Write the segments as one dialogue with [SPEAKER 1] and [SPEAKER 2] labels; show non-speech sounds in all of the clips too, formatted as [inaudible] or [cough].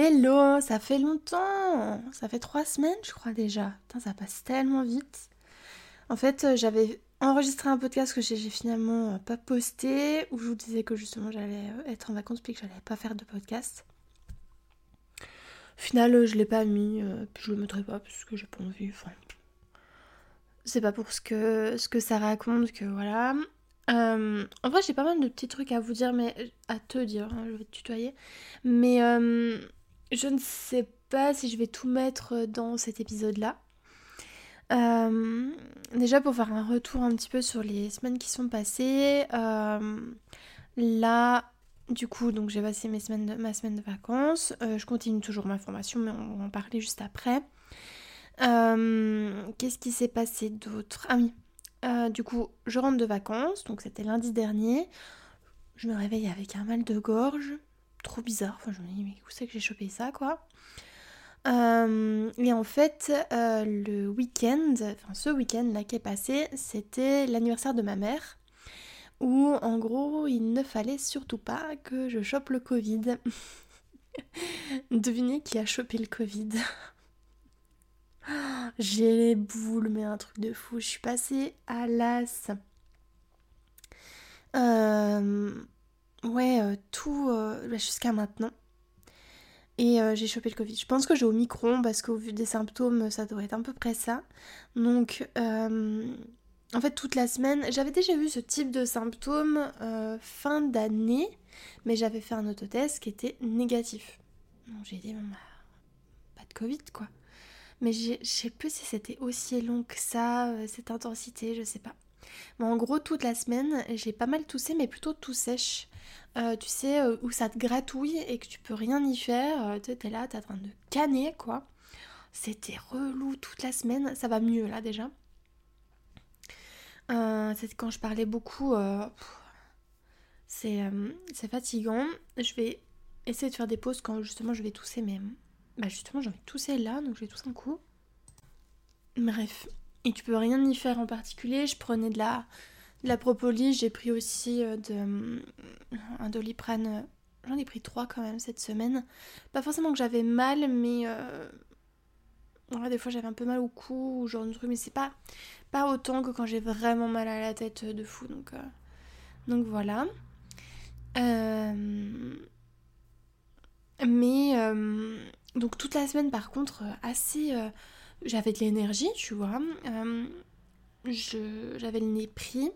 [SPEAKER 1] Hello, ça fait longtemps Ça fait trois semaines je crois déjà. Putain, ça passe tellement vite. En fait, euh, j'avais enregistré un podcast que j'ai finalement euh, pas posté, où je vous disais que justement j'allais euh, être en vacances puis que j'allais pas faire de podcast. Au final, je l'ai pas mis, puis je le mettrai pas parce que j'ai pas envie. C'est pas pour ce que, ce que ça raconte que voilà. en vrai, j'ai pas mal de petits trucs à vous dire, mais à te dire, hein, je vais te tutoyer. Mais je ne sais pas si je vais tout mettre dans cet épisode-là. Euh, déjà pour faire un retour un petit peu sur les semaines qui sont passées. Euh, là, du coup, donc j'ai passé ma semaine de vacances. Euh, je continue toujours ma formation, mais on va en parler juste après. Qu'est-ce qui s'est passé d'autre? Ah oui, du coup, je rentre de vacances, donc c'était lundi dernier. Je me réveille avec un mal de gorge trop bizarre. Je me dis, mais où c'est que j'ai chopé ça, quoi? Euh, et en fait, euh, le week-end, enfin ce week-end là qui est passé, c'était l'anniversaire de ma mère, où en gros il ne fallait surtout pas que je chope le Covid. [laughs] Devinez qui a chopé le Covid? [laughs] J'ai les mais un truc de fou. Je suis passée à l'as. Euh, Ouais, euh, tout euh, bah, jusqu'à maintenant. Et euh, j'ai chopé le Covid. Je pense que j'ai au micron parce qu'au vu des symptômes, ça devrait être à peu près ça. Donc, en fait, toute la semaine, j'avais déjà vu ce type de symptômes fin d'année, mais j'avais fait un autotest qui était négatif. Donc j'ai dit, bah, pas de Covid quoi. Mais je sais plus si c'était aussi long que ça, cette intensité, je sais pas. Mais en gros, toute la semaine, j'ai pas mal toussé, mais plutôt tout sèche. Euh, tu sais, euh, où ça te gratouille et que tu peux rien y faire. Euh, tu es là, t'es en train de canner, quoi. C'était relou toute la semaine. Ça va mieux, là, déjà. c'est quand je parlais beaucoup. c'est fatigant. Je vais essayer de faire des pauses quand justement je vais tousser, mais bah justement j'ai envie de tousser là, donc je vais tousser un coup. Bref, et tu peux rien y faire en particulier. Je prenais de la, la propolis, j'ai pris aussi euh, euh, un doliprane. J'en ai pris trois quand même cette semaine. Pas forcément que j'avais mal, mais euh, des fois j'avais un peu mal au cou ou genre de truc, mais c'est pas, pas autant que quand j'ai vraiment mal à la tête de fou. Donc, voilà. Mais donc toute la semaine par contre assez j'avais de l'énergie, tu vois. Euh, j'avais le nez pris.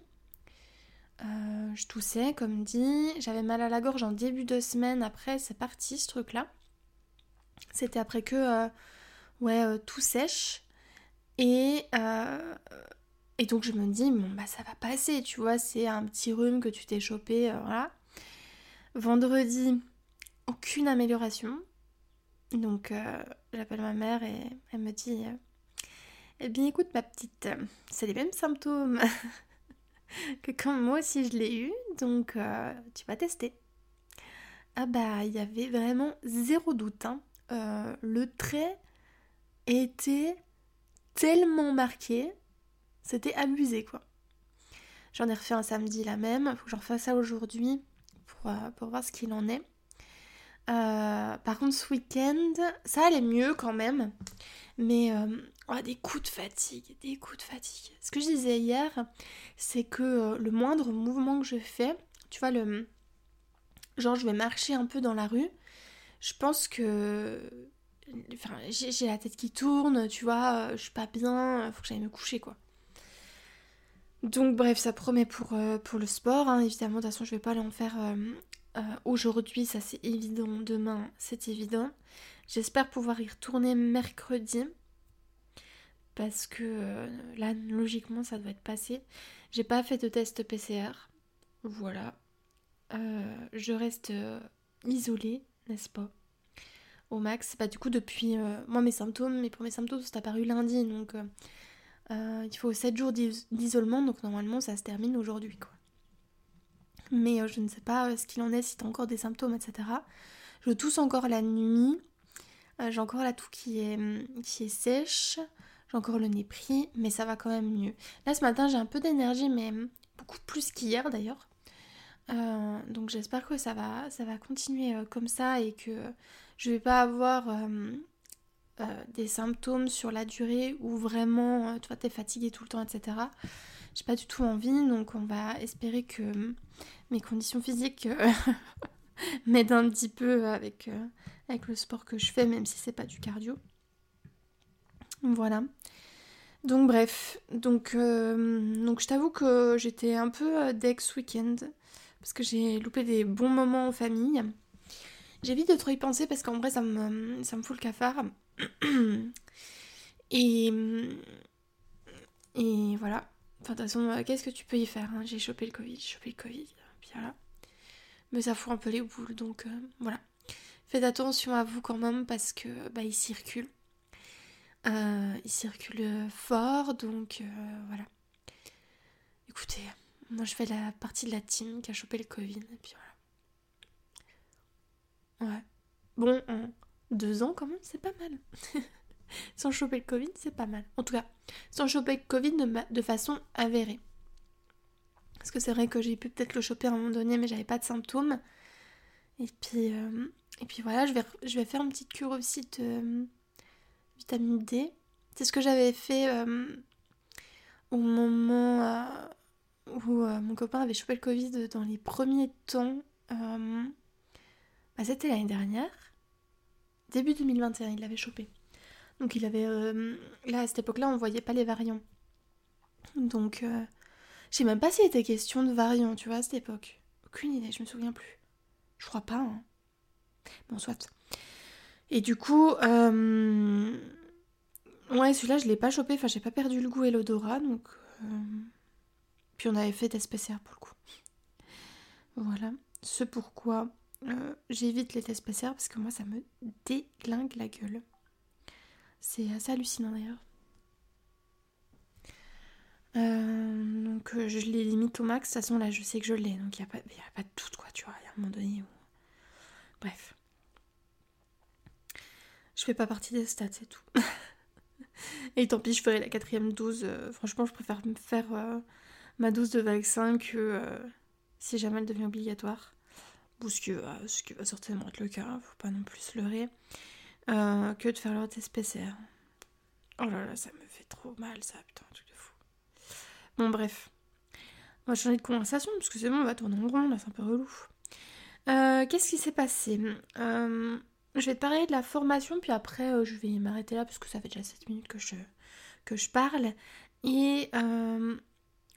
[SPEAKER 1] Euh, je toussais, comme dit. J'avais mal à la gorge en début de semaine. Après, c'est parti ce truc-là. C'était après que, euh, ouais, tout sèche. Et, et donc, je me dis, bon, bah, ça va passer, tu vois. C'est un petit rhume que tu t'es chopé, voilà. Vendredi, aucune amélioration. Donc euh, j'appelle ma mère et elle me dit euh, Eh bien écoute ma petite, euh, c'est les mêmes symptômes que quand moi aussi je l'ai eu, donc tu vas tester. Ah bah il y avait vraiment zéro doute. Hein. le trait était tellement marqué, c'était abusé quoi. J'en ai refait un samedi la même, faut que j'en fasse ça aujourd'hui pour, pour voir ce qu'il en est. Euh, par contre, ce week-end, ça allait mieux quand même. Mais euh, des coups de fatigue, des coups de fatigue. Ce que je disais hier, c'est que euh, le moindre mouvement que je fais, tu vois, le genre je vais marcher un peu dans la rue, je pense que enfin, j'ai la tête qui tourne, tu vois, je suis pas bien, faut que j'aille me coucher quoi. Donc bref, ça promet pour, le sport, hein. évidemment, de toute façon je vais pas aller en faire euh, aujourd'hui, ça c'est évident. Demain, c'est évident. J'espère pouvoir y retourner mercredi. Parce que euh, là, logiquement, ça doit être passé. J'ai pas fait de test PCR. Voilà. Euh, je reste isolée, n'est-ce pas? Au max. Bah, du coup, depuis. moi, mes symptômes, mes premiers symptômes sont apparus lundi. Donc, il faut 7 jours d'isolement. Donc, normalement, ça se termine aujourd'hui, quoi mais euh, je ne sais pas euh, ce qu'il en est, si tu as encore des symptômes, etc. Je tousse encore la nuit, euh, j'ai encore la toux qui est, qui est sèche, j'ai encore le nez pris, mais ça va quand même mieux. Là ce matin j'ai un peu d'énergie, mais beaucoup plus qu'hier d'ailleurs. donc j'espère que ça va, ça va continuer comme ça et que je vais pas avoir des symptômes sur la durée où vraiment toi t'es fatigué tout le temps, etc. J'ai pas du tout envie, donc on va espérer que mes conditions physiques [laughs] m'aident un petit peu avec, avec le sport que je fais, même si c'est pas du cardio. Voilà. Donc bref, donc, euh, donc je t'avoue que j'étais un peu euh, dex week-end parce que j'ai loupé des bons moments en famille. J'évite de trop y penser parce qu'en vrai ça me, ça me fout le cafard. [clears throat] et, voilà. Enfin de toute façon, euh, qu'est-ce que tu peux y faire hein? J'ai chopé le Covid, j'ai chopé le Covid, puis voilà. Mais ça fout un peu les boules, donc voilà. Faites attention à vous quand même parce que bah il circule. Euh, il circule fort, donc euh, voilà. Écoutez, moi je fais la partie de la team qui a chopé le Covid, et puis voilà. Ouais. Bon, en deux ans quand même, c'est pas mal. [laughs] sans choper le Covid, c'est pas mal. En tout cas, sans choper le Covid de, de façon avérée. Parce que c'est vrai que j'ai pu peut-être le choper à un moment donné, mais j'avais pas de symptômes. Et puis, euh, et puis voilà, je vais, je vais faire une petite cure aussi de vitamine D. C'est ce que j'avais fait euh, au moment euh, où euh, mon copain avait chopé le Covid dans les premiers temps. Bah, c'était l'année dernière. Début 2021, il l'avait chopé. Donc il avait... là, à cette époque-là, on voyait pas les variants. Donc... je sais même pas s'il était question de variants, tu vois, à cette époque. Aucune idée, je me souviens plus. Je crois pas. Hein. Bon, soit. Et du coup, euh... ouais, celui-là, je l'ai pas chopé. Enfin, j'ai pas perdu le goût et l'odorat. Donc, euh, puis on avait fait des PCR pour le coup. Voilà. Ce pourquoi euh, j'évite les tests PCR parce que moi, ça me déglingue la gueule. C'est assez hallucinant d'ailleurs. Donc je les limite au max. De toute façon, là, je sais que je l'ai. Donc il n'y a, pas, a pas de tout, quoi, tu vois. Il y a un moment donné où... Bref. Je fais pas partie des stats, c'est tout. [laughs] Et tant pis, je ferai la quatrième dose. Euh, franchement, je préfère me faire euh, ma dose de vaccin que euh, si jamais elle devient obligatoire. Ou ce qui, va, certainement être le cas, hein, faut pas non plus se leurrer. que de faire leur test PCR. Oh là là, ça me fait trop mal ça, putain, un truc de fou. Bon, bref. On va changer de conversation parce que c'est bon, on va tourner en rond, là, c'est un peu relou. Qu'est-ce qui s'est passé? Je vais te parler de la formation, puis après euh, je vais m'arrêter là parce que ça fait déjà 7 minutes que je, que je parle. Et euh,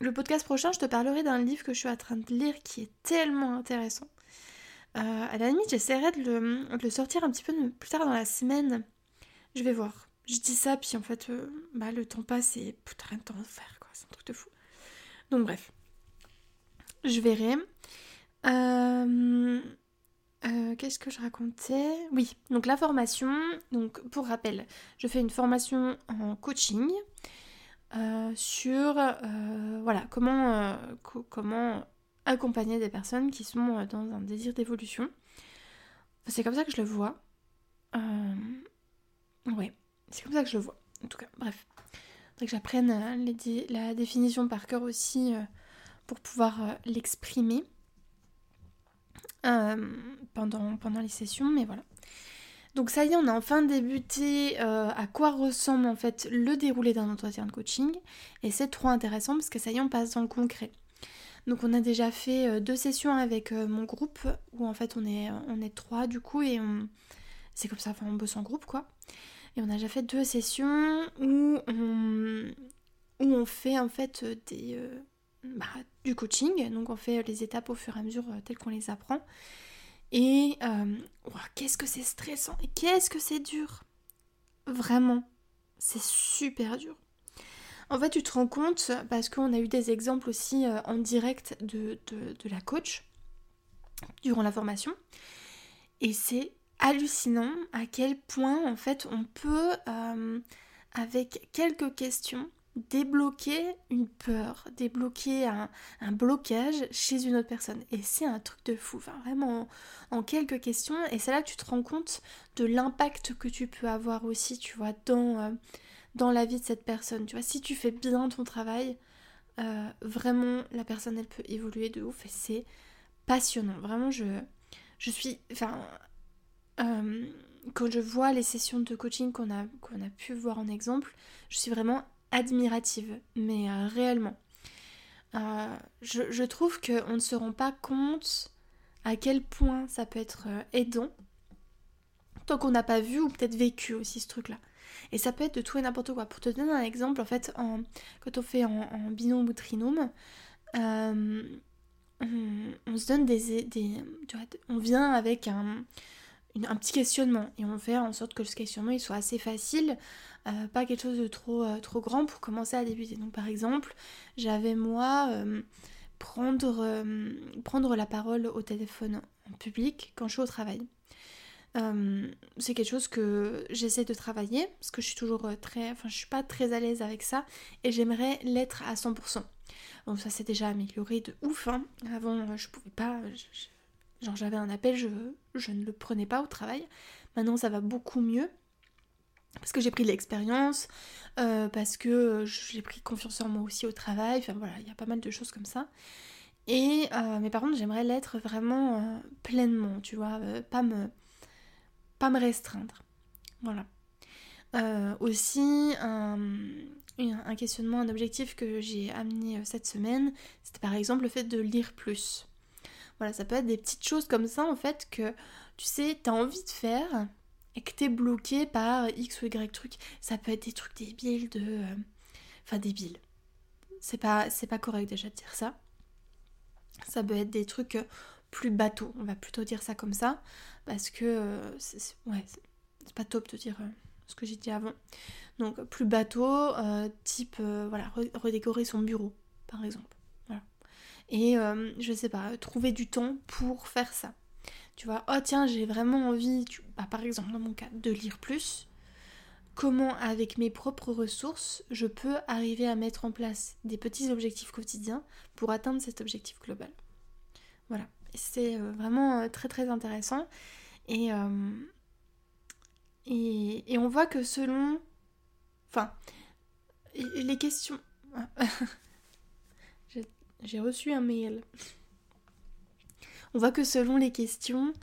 [SPEAKER 1] le podcast prochain, je te parlerai d'un livre que je suis en train de lire qui est tellement intéressant. Euh, à la limite, j'essaierai de le, sortir un petit peu plus tard dans la semaine. Je vais voir. Je dis ça, puis en fait, bah, le temps passe et putain, rien de temps à faire, quoi. C'est un truc de fou. Donc, bref. Je verrai. Euh, euh, qu'est-ce que je racontais? Oui, donc la formation. Donc pour rappel, je fais une formation en coaching euh, sur euh, voilà comment comment accompagner des personnes qui sont dans un désir d'évolution. c'est comme ça que je le vois. ouais, c'est comme ça que je le vois. En tout cas, bref, faudrait que j'apprenne la définition par cœur aussi pour pouvoir l'exprimer. Euh, pendant, pendant les sessions, mais voilà. Donc ça y est, on a enfin débuté euh, à quoi ressemble en fait le déroulé d'un entretien de coaching. Et c'est trop intéressant parce que ça y est, on passe dans le concret. Donc on a déjà fait euh, deux sessions avec mon groupe où en fait on est, on est trois du coup et on... c'est comme ça, enfin on bosse en groupe quoi. Et on a déjà fait deux sessions où où on fait en fait des, bah, du coaching. Donc on fait les étapes au fur et à mesure euh, telles qu'on les apprend. Et euh, qu'est-ce que c'est stressant et qu'est-ce que c'est dur. Vraiment, c'est super dur. En fait, tu te rends compte, parce qu'on a eu des exemples aussi euh, en direct de, de, la coach durant la formation. Et c'est hallucinant à quel point, en fait, on peut, avec quelques questions, débloquer une peur, débloquer un, blocage chez une autre personne. Et c'est un truc de fou, enfin vraiment en, quelques questions. Et c'est là que tu te rends compte de l'impact que tu peux avoir aussi, tu vois, dans, euh, dans la vie de cette personne. Tu vois, si tu fais bien ton travail, euh, vraiment la personne elle peut évoluer de ouf et c'est passionnant. Vraiment, je, je suis. Enfin. Euh, quand je vois les sessions de coaching qu'on a, qu'on a pu voir en exemple, je suis vraiment admirative, mais euh, réellement. Euh, je, trouve qu'on ne se rend pas compte à quel point ça peut être aidant tant qu'on n'a pas vu ou peut-être vécu aussi ce truc-là. Et ça peut être de tout et n'importe quoi. Pour te donner un exemple, en fait, quand on fait en, binôme ou trinôme, euh, on, se donne des, des on vient avec un, un, petit questionnement et on fait en sorte que ce questionnement il soit assez facile, euh, pas quelque chose de trop, euh, trop grand pour commencer à débuter. Donc par exemple, j'avais moi prendre, prendre la parole au téléphone en public quand je suis au travail. Euh, c'est quelque chose que j'essaie de travailler parce que je suis toujours euh, très. Enfin, je suis pas très à l'aise avec ça et j'aimerais l'être à 100%. Donc, ça s'est déjà amélioré de ouf. Hein. Avant, euh, je pouvais pas. Genre, j'avais un appel, je, ne le prenais pas au travail. Maintenant, ça va beaucoup mieux parce que j'ai pris de l'expérience, parce que j'ai pris confiance en moi aussi au travail. Enfin, voilà, il y a pas mal de choses comme ça. Et, mais par contre, j'aimerais l'être vraiment pleinement, tu vois, pas me pas me restreindre. Voilà. Euh, aussi, un, questionnement, un objectif que j'ai amené euh, cette semaine, c'était par exemple le fait de lire plus. Voilà, ça peut être des petites choses comme ça en fait que tu sais, t'as envie de faire et que t'es bloqué par X ou Y truc. Ça peut être des trucs débiles de. Euh, enfin, débiles. C'est pas, c'est pas correct déjà de dire ça. Ça peut être des trucs plus bateaux, on va plutôt dire ça comme ça parce que euh, c'est ouais, pas top de dire euh, ce que j'ai dit avant. Donc plus bateau, euh, type voilà, redécorer son bureau par exemple. Et je sais pas, trouver du temps pour faire ça. Tu vois, oh tiens, j'ai vraiment envie, bah, par exemple dans mon cas, de lire plus. Comment avec mes propres ressources je peux arriver à mettre en place des petits objectifs quotidiens pour atteindre cet objectif global. Voilà. C'est euh, vraiment euh, très très intéressant. Euh, et, et, on voit que selon... Enfin, les questions... [laughs] J'ai reçu un mail. On voit que selon les questions,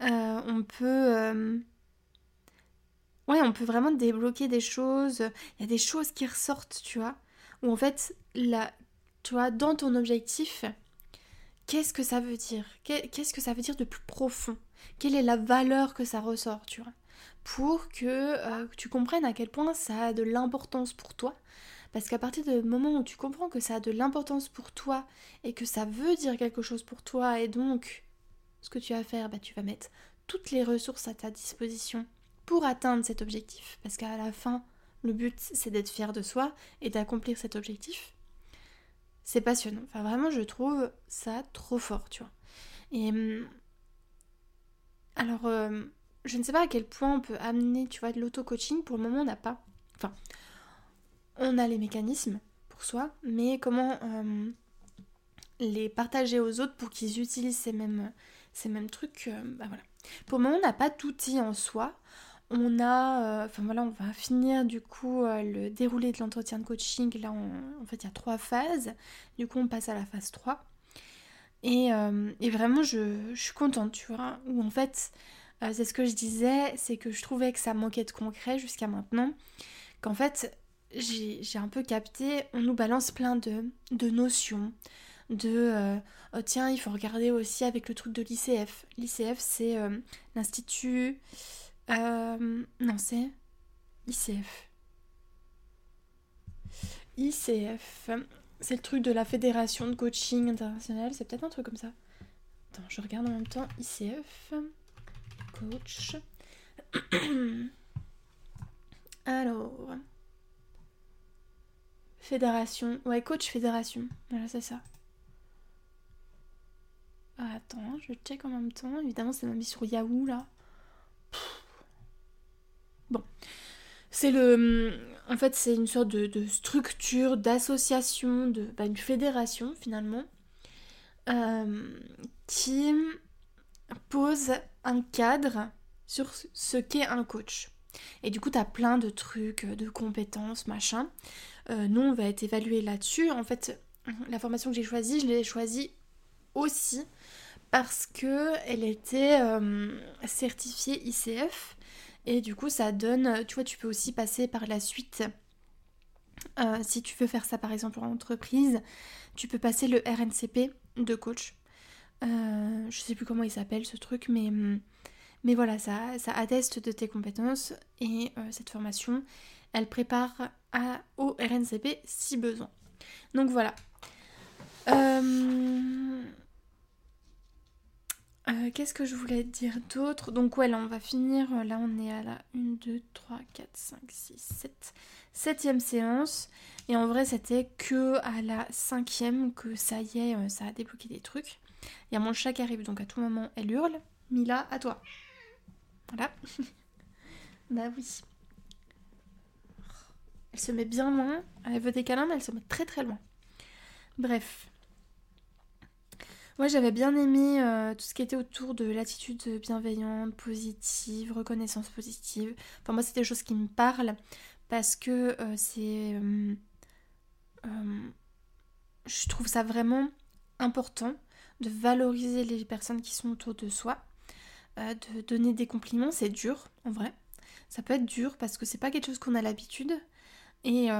[SPEAKER 1] on peut... Ouais, on peut vraiment débloquer des choses. Il y a des choses qui ressortent, tu vois. Où en fait, la, tu vois, dans ton objectif, qu'est-ce que ça veut dire? Qu'est-ce que ça veut dire de plus profond? Quelle est la valeur que ça ressort, tu vois? Pour que euh, tu comprennes à quel point ça a de l'importance pour toi. Parce qu'à partir du moment où tu comprends que ça a de l'importance pour toi et que ça veut dire quelque chose pour toi et donc ce que tu vas faire, bah, tu vas mettre toutes les ressources à ta disposition pour atteindre cet objectif. Parce qu'à la fin, le but c'est d'être fier de soi et d'accomplir cet objectif c'est passionnant. Enfin, vraiment, je trouve ça trop fort, tu vois. Et. Hum, alors, euh, je ne sais pas à quel point on peut amener, tu vois, de l'auto-coaching. Pour le moment, on n'a pas. On a les mécanismes pour soi, mais comment hum, les partager aux autres pour qu'ils utilisent ces mêmes, trucs, euh, bah voilà. Pour le moment, on n'a pas d'outils en soi. On a, euh, enfin voilà, on va finir du coup euh, le déroulé de l'entretien de coaching. Là, en fait, il y a trois phases. Du coup, on passe à la phase 3. Euh, et, vraiment, je, suis contente, tu vois. Où en fait, c'est ce que je disais, c'est que je trouvais que ça manquait de concret jusqu'à maintenant. Qu'en fait, j'ai un peu capté, on nous balance plein de, notions, de oh tiens, il faut regarder aussi avec le truc de l'ICF. L'ICF, c'est l'Institut euh, non, c'est ICF. ICF. C'est le truc de la Fédération de Coaching International. C'est peut-être un truc comme ça. Attends, je regarde en même temps. ICF. Coach. [clears throat] Alors. Fédération. Ouais, coach fédération. Voilà, c'est ça. Ah, attends, je check en même temps. Évidemment, c'est ma sur Yahoo là. Bon. C'est le. En fait, c'est une sorte de, structure, d'association, de. Bah, une fédération finalement. Euh, qui pose un cadre sur ce qu'est un coach. Et du coup, tu plein de trucs, de compétences, machin. Euh, nous, on va être évalué là-dessus. En fait, la formation que j'ai choisie, je l'ai choisie aussi parce que elle était euh, certifiée ICF et du coup ça donne, tu vois, tu peux aussi passer par la suite. Euh, si tu veux faire ça par exemple en entreprise, tu peux passer le RNCP de coach. Euh, je sais plus comment il s'appelle ce truc, mais, mais voilà, ça, ça atteste de tes compétences et cette formation, elle prépare à, au RNCP si besoin. Donc voilà. Euh, euh, qu'est-ce que je voulais dire d'autre? Donc ouais, là on va finir, là on est à la 1, 2, 3, 4, 5, 6, 7, septième séance. Et en vrai c'était que à la cinquième que ça y est, euh, ça a débloqué des trucs. Il y a mon chat qui arrive, donc à tout moment elle hurle. Mila, à toi. Voilà. [laughs] bah oui. Elle se met bien loin. Elle veut des câlins, mais elle se met très très loin. Bref. Moi, j'avais bien aimé euh, tout ce qui était autour de l'attitude bienveillante, positive, reconnaissance positive. Enfin, moi, c'est des choses qui me parlent parce que euh, c'est. Euh, je trouve ça vraiment important de valoriser les personnes qui sont autour de soi. de donner des compliments, c'est dur, en vrai. Ça peut être dur parce que c'est pas quelque chose qu'on a l'habitude. Et,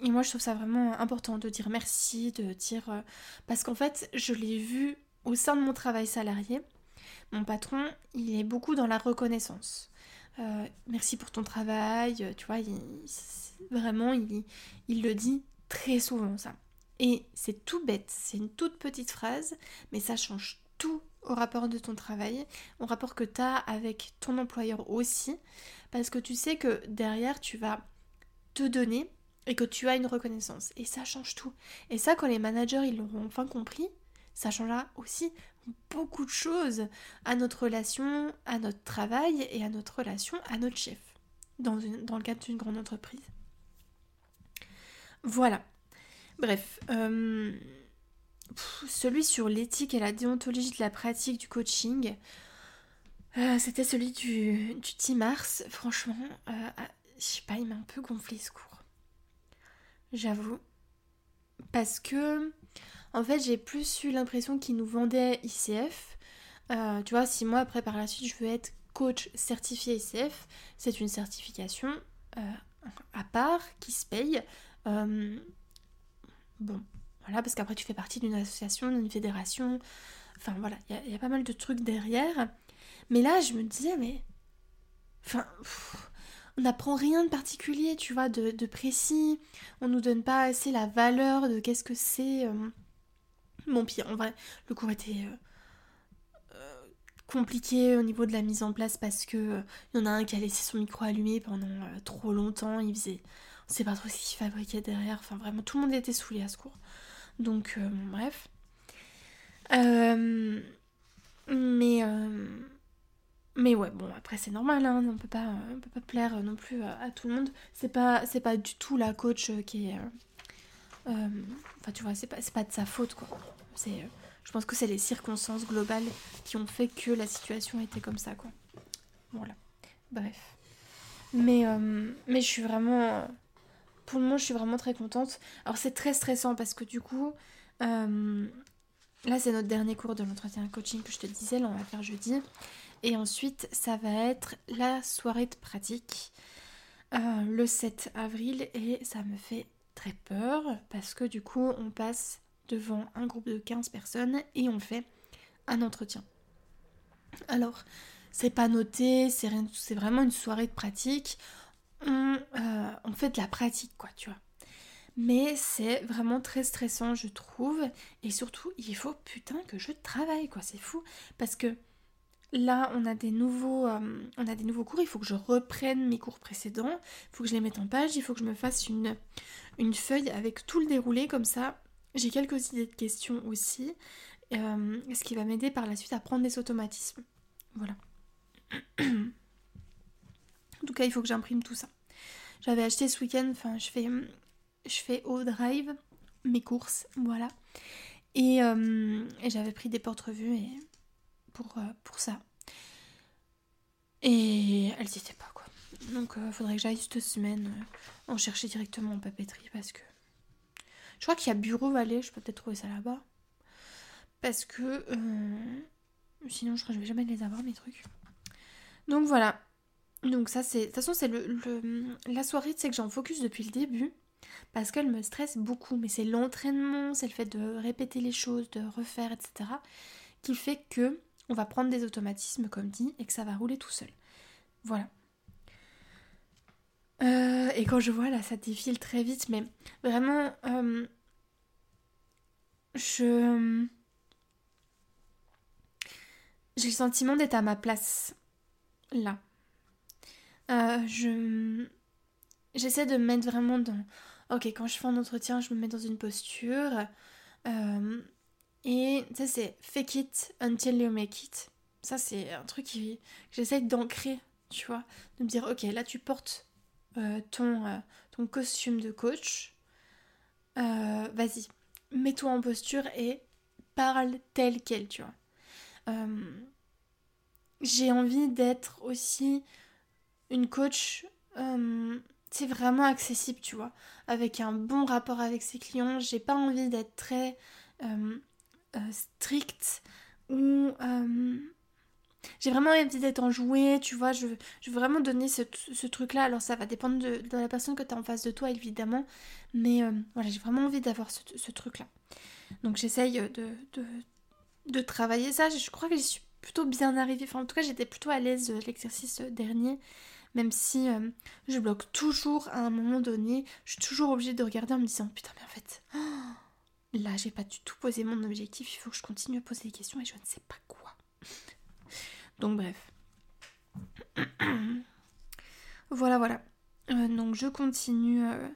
[SPEAKER 1] et moi, je trouve ça vraiment important de dire merci, de dire... Euh, parce qu'en fait, je l'ai vu au sein de mon travail salarié. Mon patron, il est beaucoup dans la reconnaissance. Euh, merci pour ton travail, tu vois, vraiment, il, il le dit très souvent, ça. Et c'est tout bête, c'est une toute petite phrase, mais ça change tout au rapport de ton travail, au rapport que tu as avec ton employeur aussi, parce que tu sais que derrière, tu vas te donner et que tu as une reconnaissance. Et ça change tout. Et ça, quand les managers ils l'auront enfin compris, ça changera aussi beaucoup de choses à notre relation, à notre travail et à notre relation à notre chef, dans, le cadre d'une grande entreprise. Voilà. Bref, euh, celui sur l'éthique et la déontologie de la pratique du coaching, euh, c'était celui du, du 10 mars. Franchement, euh, je sais pas, il m'a un peu gonflé ce cours j'avoue. Parce que, en fait, j'ai plus eu l'impression qu'ils nous vendaient ICF. Euh, tu vois, si moi, après, par la suite, je veux être coach certifié ICF, c'est une certification euh, à part qui se paye. Euh, bon, voilà, parce qu'après, tu fais partie d'une association, d'une fédération. Enfin, voilà, il y, a pas mal de trucs derrière. Mais là, je me disais, mais. Enfin on n'apprend rien de particulier, tu vois, de, précis. On nous donne pas assez la valeur de qu'est-ce que c'est. Euh, bon, pire, en vrai, le cours était euh, euh, compliqué au niveau de la mise en place parce que il y en a un qui a laissé son micro allumé pendant trop longtemps. Il faisait. On sait pas trop ce qu'il fabriquait derrière. Enfin, vraiment, tout le monde était saoulé à ce cours. Donc, bref. mais. Mais ouais, bon, après c'est normal, hein, on peut pas, on peut pas plaire non plus à, tout le monde. C'est pas, pas du tout la coach qui est... Euh, euh, enfin, tu vois, c'est pas, pas de sa faute, quoi. Euh, je pense que c'est les circonstances globales qui ont fait que la situation était comme ça, quoi. Voilà. Bref. Mais, mais je suis vraiment... Pour le moment, je suis vraiment très contente. Alors c'est très stressant parce que du coup... Là, c'est notre dernier cours de l'entretien coaching que je te disais, là on va faire jeudi. Et ensuite, ça va être la soirée de pratique euh, le 7 avril et ça me fait très peur parce que du coup, on passe devant un groupe de 15 personnes et on fait un entretien. Alors, c'est pas noté, c'est vraiment une soirée de pratique. On, euh, on fait de la pratique, quoi, tu vois. Mais c'est vraiment très stressant, je trouve. Et surtout, il faut putain que je travaille, quoi. C'est fou. Parce que Là, on a des nouveaux, euh, on a des nouveaux cours. Il faut que je reprenne mes cours précédents. Il faut que je les mette en page. Il faut que je me fasse une, feuille avec tout le déroulé comme ça. J'ai quelques idées de questions aussi, euh, ce qui va m'aider par la suite à prendre des automatismes. Voilà. en tout cas, il faut que j'imprime tout ça. J'avais acheté ce week-end. Enfin, je fais, au drive mes courses, voilà. Et, euh, j'avais pris des porte-revues et pour, euh, pour ça. Et elles n'y étaient pas quoi. Donc il euh, faudrait que j'aille cette semaine euh, en chercher directement en papeterie parce que je crois qu'il y a Bureau Vallée, je peux peut-être trouver ça là-bas. Parce que Sinon, je crois que je vais jamais les avoir, mes trucs. Donc voilà. Donc ça, c'est... De toute façon, c'est le, la soirée, tu que j'en focus depuis le début. Parce qu'elle me stresse beaucoup. Mais c'est l'entraînement, c'est le fait de répéter les choses, de refaire, etc. Qui fait que on va prendre des automatismes, comme dit, et que ça va rouler tout seul. Voilà. Euh, et quand je vois là, ça défile très vite, mais vraiment, euh, je. J'ai le sentiment d'être à ma place. Là. Euh, je. J'essaie de me mettre vraiment dans. Ok, quand je fais un entretien, je me mets dans une posture. Et ça, c'est fake it until you make it. Ça, c'est un truc que j'essaie d'ancrer, tu vois. De me dire, ok, là, tu portes euh, ton, euh, ton costume de coach, euh, vas-y, mets-toi en posture et parle tel quel, tu vois. J'ai envie d'être aussi une coach, c'est vraiment accessible, tu vois, avec un bon rapport avec ses clients. J'ai pas envie d'être très stricte ou j'ai vraiment envie d'être enjouée, tu vois, je, veux vraiment donner ce, truc-là. Alors ça va dépendre de, la personne que tu as en face de toi, évidemment, mais euh, voilà, j'ai vraiment envie d'avoir ce, truc-là. Donc j'essaye de, de, travailler ça. Je crois que j'y suis plutôt bien arrivée. Enfin, en tout cas, j'étais plutôt à l'aise l'exercice dernier, même si euh, je bloque toujours à un moment donné. Je suis toujours obligée de regarder en me disant, putain, mais en fait... là, j'ai pas du tout posé mon objectif, il faut que je continue à poser des questions et je ne sais pas quoi. [laughs] Donc bref. [clears throat] voilà, voilà. Euh, donc je continue. Euh,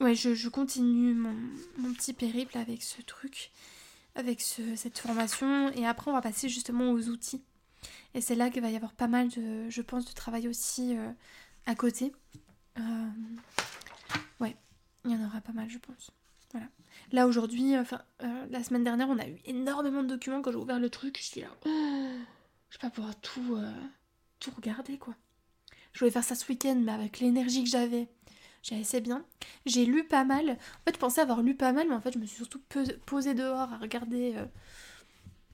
[SPEAKER 1] ouais, je, continue mon, petit périple avec ce truc, avec cette formation. Et après, on va passer justement aux outils. Et c'est là qu'il va y avoir pas mal de, je pense, de travail aussi euh, à côté. ouais, il y en aura pas mal, je pense. Voilà. Là aujourd'hui, enfin, la semaine dernière, on a eu énormément de documents. Quand j'ai ouvert le truc, je suis là. Oh je vais pas pouvoir tout, euh, tout regarder quoi. Je voulais faire ça ce week-end, mais avec l'énergie que j'avais, j'ai assez bien. J'ai lu pas mal. En fait, je pensais avoir lu pas mal, mais en fait, je me suis surtout posée dehors à regarder euh,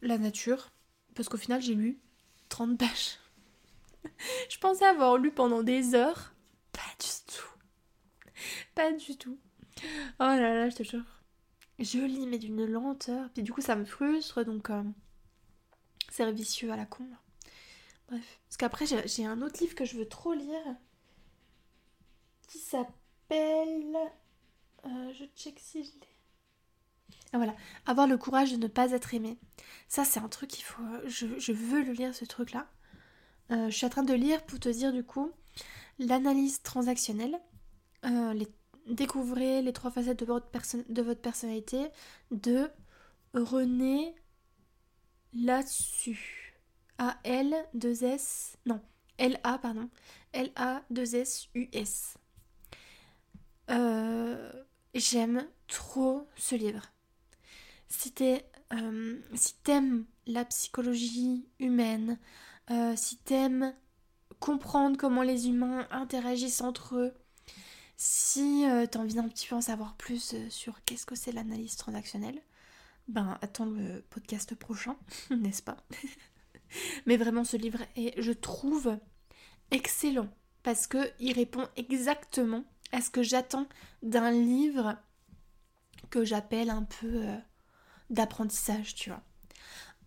[SPEAKER 1] la nature. Parce qu'au final, j'ai lu 30 pages. [laughs] je pensais avoir lu pendant des heures. Pas du tout. Pas du tout. Oh là là, je te jure. Je lis, mais d'une lenteur. Puis du coup, ça me frustre, donc. Euh, c'est vicieux à la con. Bref. Parce qu'après, j'ai un autre livre que je veux trop lire. Qui s'appelle. Euh, je check si je l'ai. Ah voilà. Avoir le courage de ne pas être aimé. Ça, c'est un truc qu'il faut. Je, veux le lire, ce truc-là. Euh, je suis en train de lire pour te dire, du coup, l'analyse transactionnelle. Euh. Découvrez les trois facettes de votre, personnalité de René là-dessus. A-L-2-S. Non, L-A, pardon. L-A-2-S-U-S. Euh, j'aime trop ce livre. Si euh, t'aimes la psychologie humaine, euh, si t'aimes comprendre comment les humains interagissent entre eux, si t'as envie d'un petit peu en savoir plus sur qu'est-ce que c'est l'analyse transactionnelle, ben attends le podcast prochain, [laughs] n'est-ce pas? [laughs] Mais vraiment ce livre est, je trouve, excellent parce que il répond exactement à ce que j'attends d'un livre que j'appelle un peu euh, d'apprentissage, tu vois.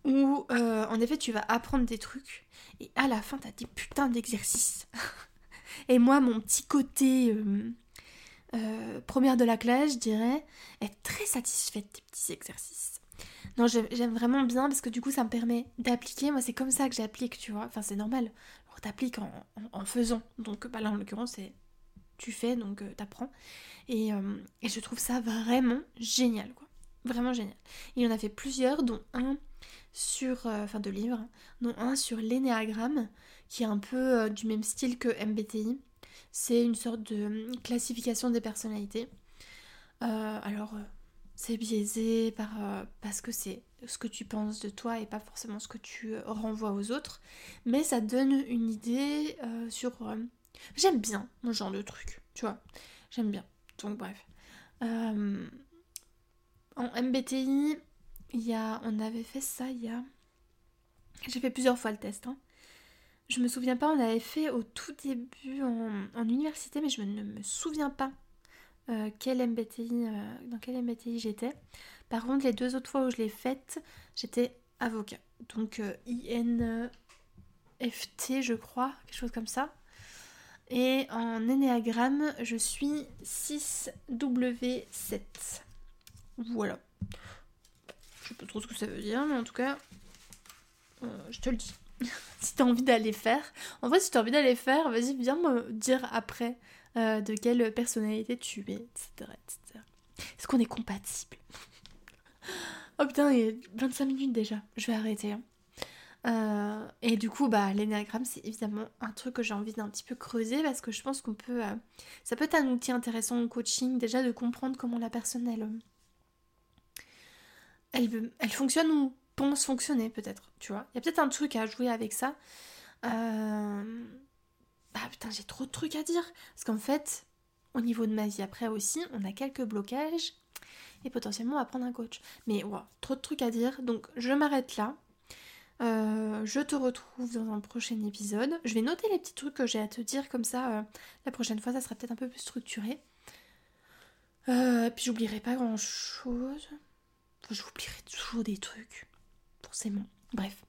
[SPEAKER 1] Où euh, en effet tu vas apprendre des trucs et à la fin t'as des putains d'exercices. [laughs] et moi mon petit côté euh, première de la classe, je dirais, est très satisfaite des petits exercices. Non, j'aime vraiment bien parce que du coup, ça me permet d'appliquer. Moi, c'est comme ça que j'applique, tu vois. Enfin, c'est normal. Alors, t'appliques en, faisant. Donc, bah, là, en l'occurrence, c'est tu fais, donc euh, t'apprends. Et, euh, et, je trouve ça vraiment génial, quoi. Vraiment génial. Il y en a fait plusieurs, dont un sur. Euh, enfin, de livres, hein, dont un sur l'énéagramme, qui est un peu du même style que MBTI. C'est une sorte de classification des personnalités. alors c'est biaisé par, euh, parce que c'est ce que tu penses de toi et pas forcément ce que tu euh, renvoies aux autres. Mais ça donne une idée euh, sur... J'aime bien ce genre de truc, tu vois. J'aime bien. Donc bref. en MBTI, il y a, on avait fait ça il y a J'ai fait plusieurs fois le test. Hein. Je me souviens pas, on l'avait fait au tout début en, université, mais je ne me souviens pas euh, quel MBTI, euh, dans quel MBTI j'étais. Par contre, les deux autres fois où je l'ai faite, j'étais avocat. Donc euh, INFT, je crois, quelque chose comme ça. Et en énéagramme, je suis 6W7. Voilà. Je sais pas trop ce que ça veut dire, mais en tout cas, je te le dis. [laughs] si t'as envie d'aller faire. En vrai, si t'as envie d'aller faire, vas-y, viens me dire après euh, de quelle personnalité tu es, etc. Est-ce qu'on est compatible? [laughs] Oh putain, il est 25 minutes déjà. Je vais arrêter. Hein. Euh, et du coup, bah, l'énéagramme, c'est évidemment un truc que j'ai envie d'un petit peu creuser parce que je pense qu'on peut. Euh, ça peut être un outil intéressant au coaching, déjà de comprendre comment la personne, elle. Elle, elle fonctionne ou pense fonctionner peut-être, tu vois. Il y a peut-être un truc à jouer avec ça. Bah putain, j'ai trop de trucs à dire. Parce qu'en fait, au niveau de ma vie après aussi, on a quelques blocages. Et potentiellement, on va prendre un coach. Mais ouais, trop de trucs à dire. Donc, je m'arrête là. Euh, je te retrouve dans un prochain épisode. Je vais noter les petits trucs que j'ai à te dire. Comme ça, euh, la prochaine fois, ça sera peut-être un peu plus structuré. Euh, puis, j'oublierai pas grand-chose. j'oublierai toujours des trucs Bref.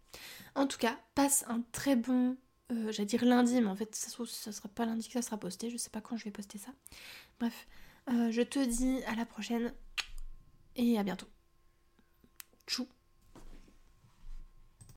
[SPEAKER 1] En tout cas, passe un très bon, euh, j'allais dire lundi, mais en fait, ça, ça sera pas lundi que ça sera posté. Je sais pas quand je vais poster ça. Bref, euh, je te dis à la prochaine et à bientôt. Tchou